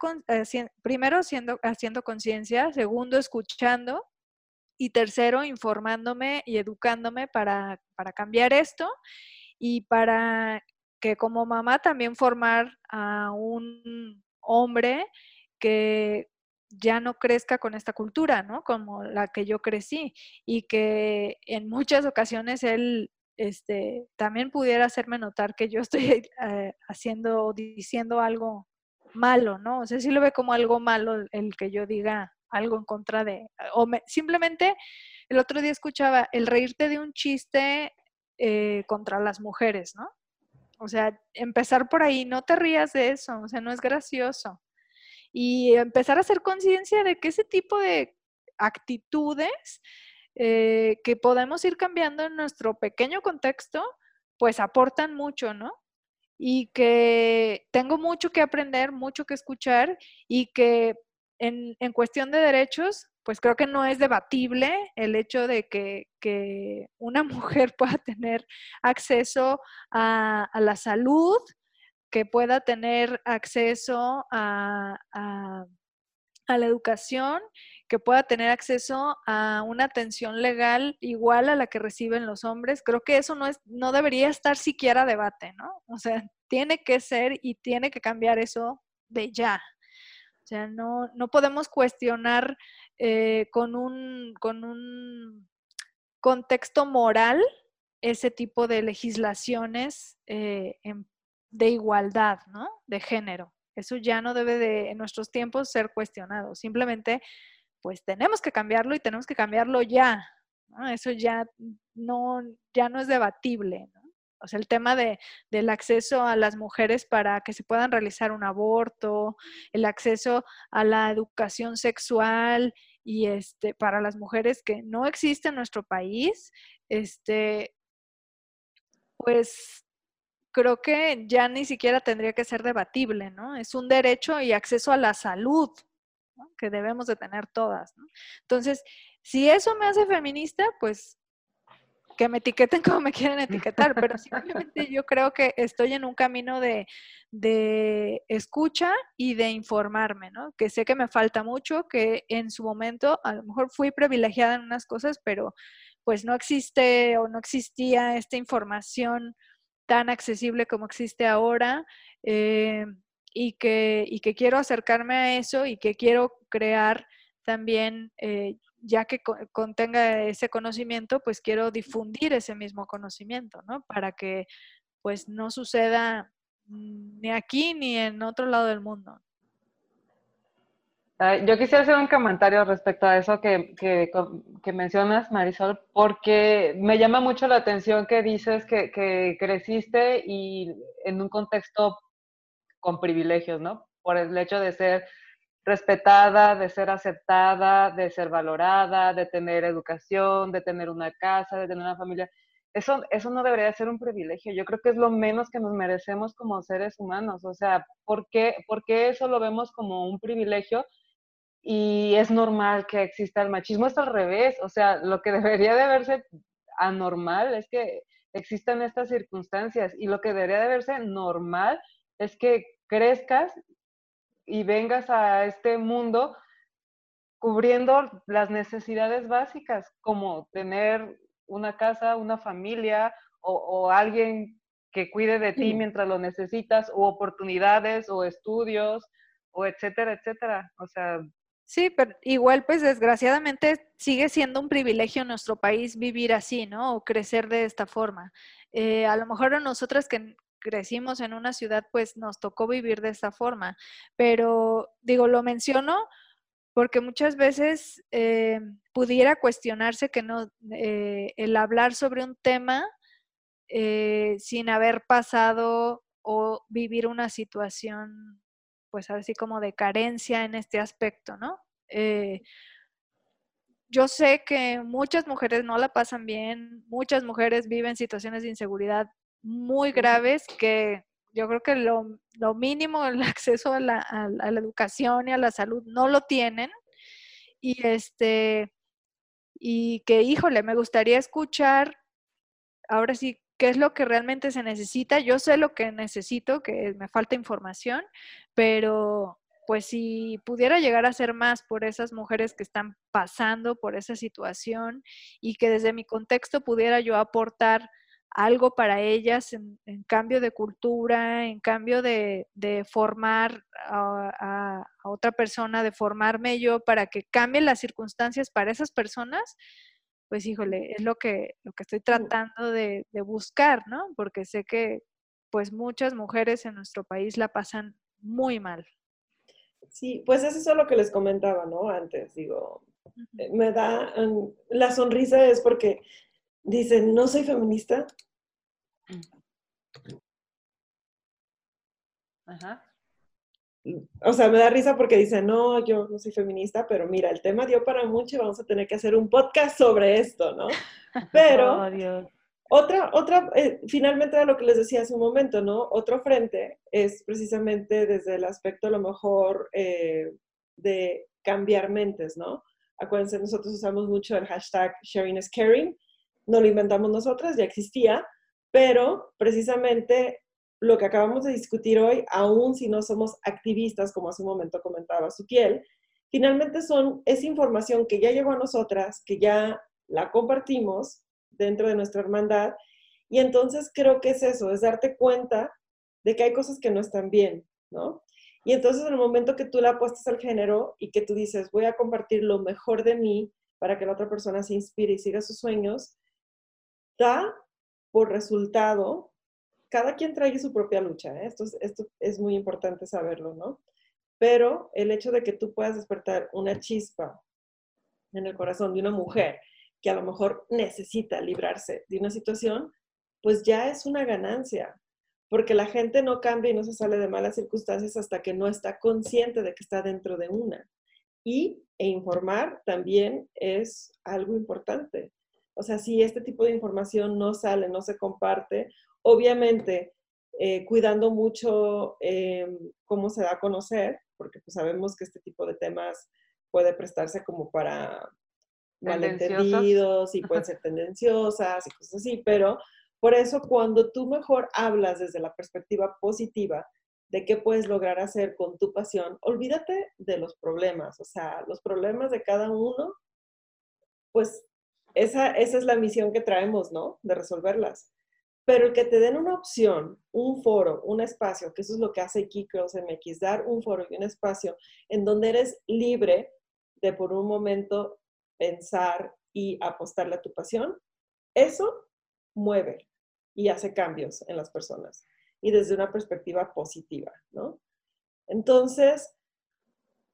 primero siendo, haciendo conciencia, segundo escuchando y tercero informándome y educándome para, para cambiar esto y para que como mamá también formar a un hombre que ya no crezca con esta cultura, ¿no? Como la que yo crecí y que en muchas ocasiones él este, también pudiera hacerme notar que yo estoy *laughs* eh, haciendo o diciendo algo malo, ¿no? O sea, sí lo ve como algo malo el que yo diga algo en contra de, o simplemente el otro día escuchaba el reírte de un chiste eh, contra las mujeres, ¿no? O sea, empezar por ahí, no te rías de eso, o sea, no es gracioso. Y empezar a hacer conciencia de que ese tipo de actitudes eh, que podemos ir cambiando en nuestro pequeño contexto, pues aportan mucho, ¿no? Y que tengo mucho que aprender, mucho que escuchar y que en, cuestión de derechos, pues creo que no es debatible el hecho de que, una *laughs* mujer pueda tener acceso a, la salud, que pueda tener acceso a, a la educación, que pueda tener acceso a una atención legal igual a la que reciben los hombres. Creo que eso no, es, no debería estar siquiera debate, ¿no? O sea, tiene que ser y tiene que cambiar eso de ya. O sea, no, no podemos cuestionar eh, con, un, con un contexto moral ese tipo de legislaciones eh, de igualdad, ¿no? De género. Eso ya no debe de, en nuestros tiempos, ser cuestionado. Simplemente, pues tenemos que cambiarlo y tenemos que cambiarlo ya. Eso ya no, ya no es debatible. El tema de, del acceso a las mujeres para que se puedan realizar un aborto, el acceso a la educación sexual y este, para las mujeres que no existe en nuestro país, este, pues creo que ya ni siquiera tendría que ser debatible, ¿no? Es un derecho y acceso a la salud que debemos de tener todas. Entonces, si eso me hace feminista, pues que me etiqueten *laughs* como me quieren etiquetar, pero simplemente *laughs* yo creo que estoy en un camino de, de, escucha y de informarme, ¿no? Que sé que me falta mucho, que en su momento a lo mejor fui privilegiada en unas cosas, pero pues no existe o no existía esta información tan accesible como existe ahora eh, y, que, y, que, quiero acercarme a eso y que quiero crear también, eh, ya que contenga ese conocimiento, pues quiero difundir ese mismo conocimiento, ¿no? Para que pues no suceda ni aquí ni en otro lado del mundo. Yo quisiera hacer un comentario respecto a eso que, que, mencionas, Marisol, porque me llama mucho la atención que dices que, que, creciste y en un contexto con privilegios, ¿no? Por el hecho de ser respetada, de ser aceptada, de ser valorada, de tener educación, de tener una casa, de tener una familia. Eso, eso no debería ser un privilegio. Yo creo que es lo menos que nos merecemos como seres humanos. O sea, ¿por qué, ¿por qué eso lo vemos como un privilegio? y es normal que exista el machismo, es al revés, o sea, lo que *laughs* debería de verse anormal es que existan estas circunstancias y lo que debería de verse normal es que crezcas y vengas a este mundo cubriendo las necesidades básicas, como tener una casa, una familia o, alguien que cuide de ti mientras lo necesitas, o oportunidades, o estudios, o etcétera, etcétera. O sea, Sí, pero igual pues desgraciadamente sigue siendo un privilegio en nuestro país vivir así, ¿no? O crecer de esta forma. Eh, a lo mejor a nosotras que crecimos en una ciudad pues nos tocó vivir de esta forma, pero digo, lo menciono porque muchas veces eh, pudiera cuestionarse que no, eh, el hablar sobre un tema sin haber pasado o vivir una situación pues así como de carencia en este aspecto, ¿no? Eh, yo sé que muchas mujeres no la pasan bien, muchas mujeres viven situaciones de inseguridad muy graves que yo creo que lo, mínimo, el *laughs* acceso a la, a la, educación y a la salud no lo tienen. Y este, y que, híjole, me gustaría escuchar, ahora sí, qué es lo que realmente se necesita. Yo sé lo que necesito, que me falta información, pero pues si pudiera llegar a ser más por esas mujeres que están pasando por esa situación y que desde mi contexto pudiera yo aportar algo para ellas en, cambio de cultura, en cambio de, formar a, a, otra persona, de formarme yo para que cambien las circunstancias para esas personas, pues híjole, es lo que, lo que estoy tratando de, buscar, ¿no? Porque sé que pues muchas mujeres en nuestro país la pasan muy mal. Sí, pues eso es lo que les comentaba, ¿no? Antes, digo, eh, me da, mm, la sonrisa es porque dicen, no soy feminista. Ajá. o sea, me da risa porque dice, no, yo no soy feminista, pero mira, el tema dio para mucho y vamos a tener que hacer un podcast sobre esto, ¿no? *laughs* Pero oh, otra, otra, eh, finalmente de lo que les decía hace un momento, ¿no? Otro frente es precisamente desde el aspecto a lo mejor eh, de cambiar mentes, ¿no? Acuérdense, nosotros usamos mucho el hashtag sharing is caring, no lo inventamos nosotras, ya existía, pero precisamente lo que acabamos de discutir hoy, aún si no somos activistas, como hace un momento comentaba Sukiel, finalmente son, es información que ya llegó a nosotras, que ya la compartimos dentro de nuestra hermandad, y entonces creo que es eso, es darte cuenta de que hay cosas que no están bien, ¿no? Y entonces en el momento que tú la apuestas al género y que tú dices, voy a compartir lo mejor de mí para que la otra persona se inspire y siga sus sueños, da por resultado cada quien trae su propia lucha, ¿eh? esto, es, esto es muy importante saberlo, ¿no? Pero el hecho de que tú puedas despertar una chispa en el corazón de una mujer que a lo mejor necesita librarse de una situación, pues ya es una ganancia, porque la gente no cambia y no se sale de malas circunstancias hasta que no está consciente de que está dentro de una. Y e informar también es algo importante. O sea, si este tipo de información no sale, no se comparte Obviamente, eh, cuidando mucho em, cómo se da a conocer, porque pues sabemos que este tipo de temas puede prestarse como para malentendidos y pueden ser tendenciosas y cosas así, pero por eso cuando tú mejor hablas desde la perspectiva positiva de qué puedes lograr hacer con tu pasión, olvídate de los problemas, o sea, los problemas de cada uno, pues esa, esa es la misión que traemos, ¿no? De resolverlas. Pero el que te den una opción, un foro, un espacio, que eso es lo que hace Kikos MX, dar un foro y un espacio en donde eres libre de por un momento pensar y apostarle a tu pasión, eso mueve y hace cambios en las personas y desde una perspectiva positiva, ¿no? Entonces,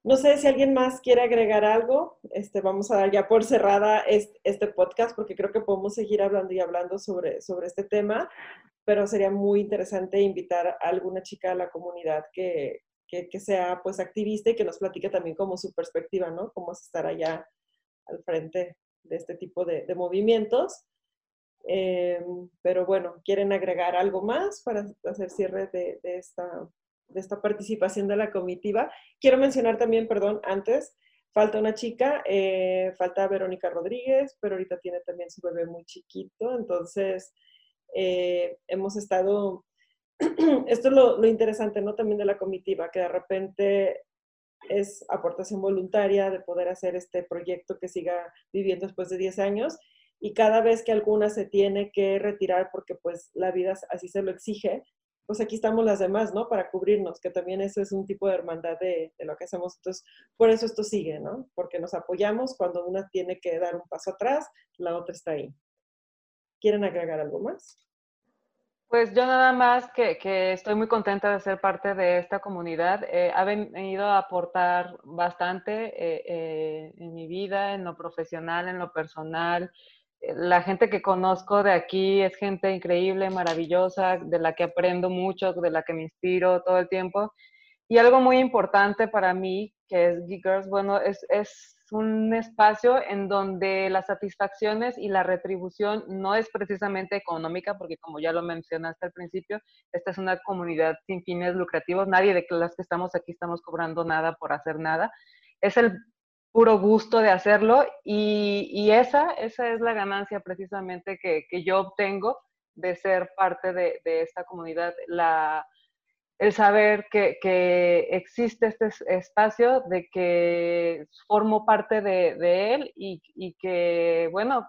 no sé si alguien más quiere agregar algo. Este, vamos a dar ya por cerrada este, podcast porque creo que podemos seguir hablando y hablando sobre, sobre este tema, pero sería muy interesante invitar a alguna chica de la comunidad que, que, sea pues activista y que nos platique también como su perspectiva, ¿no? Cómo es estar allá al frente de este tipo de, movimientos. Em, pero bueno, ¿quieren agregar algo más para hacer cierre de, de esta de esta participación de la comitiva. Quiero mencionar también, perdón, antes, falta una chica, eh, falta Verónica Rodríguez, pero ahorita tiene también su bebé muy chiquito, entonces eh, hemos estado, *clears throat* esto es lo, lo, interesante, ¿no? También de la comitiva, que de repente es aportación voluntaria de poder hacer este proyecto que siga viviendo después de 10 años y cada vez que alguna se tiene que retirar porque pues la vida así se lo exige, pues aquí estamos las demás, ¿no? Para cubrirnos, que también eso es un tipo de hermandad de, lo que hacemos. Entonces, por eso esto sigue, ¿no? Porque nos apoyamos cuando una tiene que dar un paso atrás, la otra está ahí. ¿Quieren agregar algo más? Pues yo nada más que, estoy muy contenta de ser parte de esta comunidad. Eh, ha venido a aportar bastante eh, eh, en mi vida, en lo profesional, en lo personal, la gente que conozco de aquí es gente increíble, maravillosa, de la que aprendo mucho, de la que me inspiro todo el tiempo. Y algo muy importante para mí, que es Geek Girls, bueno, es, es un espacio en donde las satisfacciones y la retribución no es precisamente económica, porque como ya lo mencionaste al principio, esta es una comunidad sin fines lucrativos, nadie de las que estamos aquí estamos cobrando nada por hacer nada. Es el puro gusto de hacerlo y, esa, esa es la ganancia precisamente que, yo obtengo de ser parte de, esta comunidad, la, el saber que, existe este espacio, de que formo parte de, él y, y, que, bueno,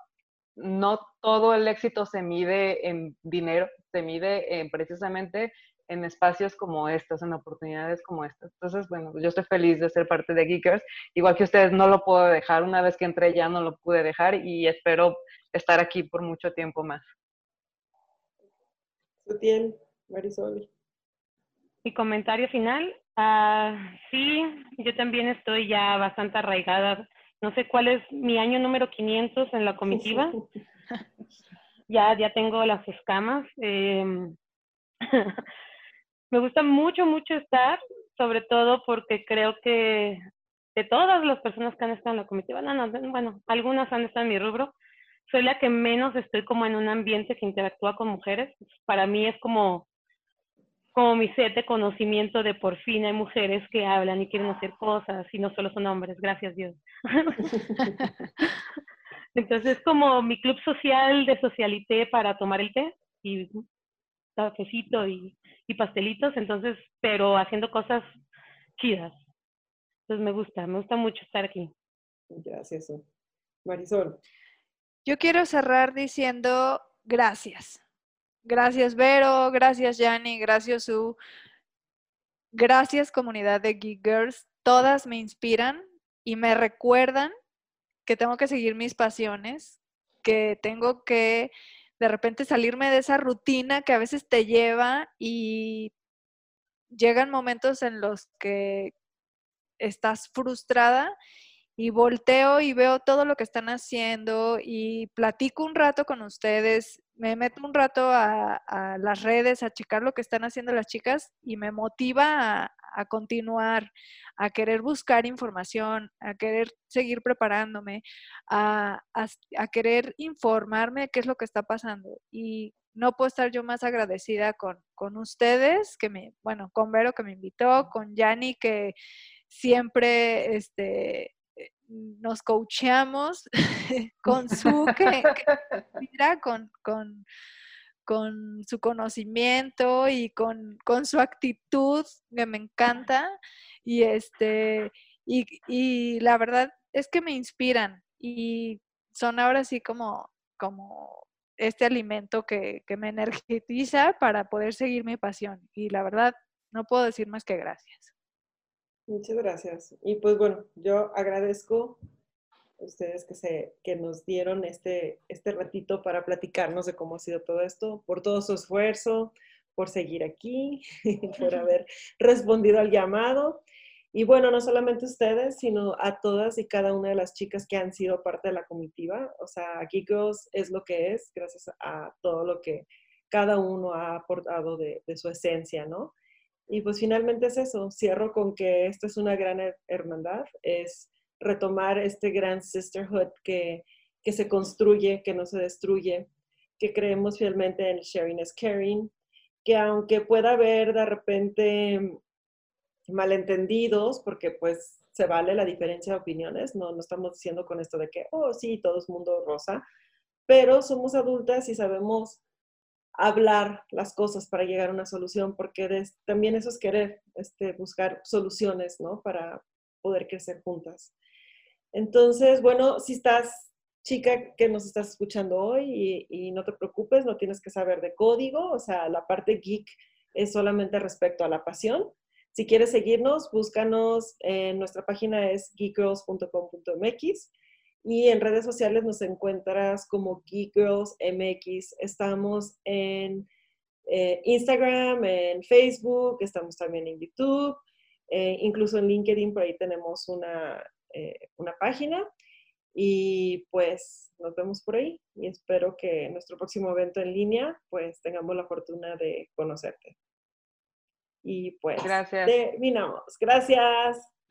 no todo el éxito se mide en dinero, se mide en precisamente en espacios como estos, en oportunidades como estas. Entonces, bueno, yo estoy feliz de ser parte de Geekers. Igual que ustedes, no lo puedo dejar. Una vez que entré ya no lo pude dejar y espero estar aquí por mucho tiempo más. Sutiel, Marisol. Mi comentario final. Ah, sí, yo también estoy ya bastante arraigada. No sé cuál es mi año número 500 en la comitiva. *laughs* ya, ya tengo las escamas. Eh, *laughs* me gusta mucho, mucho estar. sobre todo porque creo que de todas las personas que han estado en la comitiva, no, no, bueno, algunas han estado en mi rubro, soy la que menos estoy como en un ambiente que interactúa con mujeres. Para mí es como, como mi set de conocimiento de por fin hay mujeres que hablan y quieren hacer cosas y no solo son hombres, gracias Dios. *laughs* Entonces es como mi club social de socialité para tomar el té y cafecito y, y pastelitos, entonces, pero haciendo cosas chidas. Entonces me gusta, me gusta mucho estar aquí. Gracias. Marisol. Yo quiero cerrar diciendo gracias. Gracias Vero, gracias Yanni, gracias Su. Gracias comunidad de Geek Girls. Todas me inspiran y me recuerdan que tengo que seguir mis pasiones, que tengo que de repente salirme de esa rutina que a veces te lleva y llegan momentos en los que estás frustrada y volteo y veo todo lo que están haciendo y platico un rato con ustedes, me meto un rato a, las redes a checar lo que están haciendo las chicas y me motiva a, continuar, a querer buscar información, a querer seguir preparándome, a, a, querer informarme de qué es lo que está pasando. Y no puedo estar yo más agradecida con, con ustedes, que me, bueno, con Vero que me invitó, con Yanni que siempre este, nos coacheamos *laughs* con su que, con, con, con, su conocimiento y con, con, su actitud que me encanta y este y, y, la verdad es que me inspiran y son ahora sí como como este alimento que, que me energetiza para poder seguir mi pasión y la verdad no puedo decir más que gracias. Muchas gracias. Y pues bueno, yo agradezco a ustedes que, se, que nos dieron este, este ratito para platicarnos de cómo ha sido todo esto, por todo su esfuerzo, por seguir aquí, *laughs* por haber respondido al llamado. Y bueno, no solamente ustedes, sino a todas y cada una de las chicas que han sido parte de la comitiva. O sea, Girls es lo que es gracias a todo lo que cada uno ha aportado de, de su esencia, ¿no? Y pues finalmente es eso, cierro con que esto es una gran hermandad, es retomar este gran sisterhood que, que se construye, que no se destruye, que creemos fielmente en sharing is caring, que aunque pueda haber de repente malentendidos, porque pues se vale la diferencia de opiniones, no, no estamos diciendo con esto de que, oh sí, todo es mundo rosa, pero somos adultas y sabemos hablar las cosas para llegar a una solución, porque también eso es querer este, buscar soluciones, ¿no? Para poder crecer juntas. Entonces, bueno, si estás chica que nos estás escuchando hoy y, y, no te preocupes, no tienes que saber de código, o sea, la parte geek es solamente respecto a la pasión. Si quieres seguirnos, búscanos en nuestra página es geekgirls.com.mx y en redes sociales nos encuentras como Geek Girls MX. Estamos en eh, Instagram, en Facebook, estamos también en YouTube, eh, incluso en LinkedIn, por ahí tenemos una, eh, una página. Y pues nos vemos por ahí y espero que en nuestro próximo evento en línea pues tengamos la fortuna de conocerte. Y pues Gracias. terminamos. Gracias.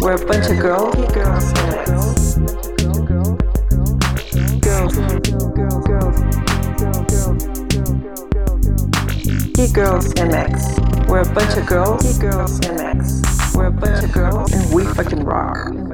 We're a bunch of girls. Girls. Girls. MX. We're a bunch of girls. Girls MX. We're a bunch of girls, and we fucking rock.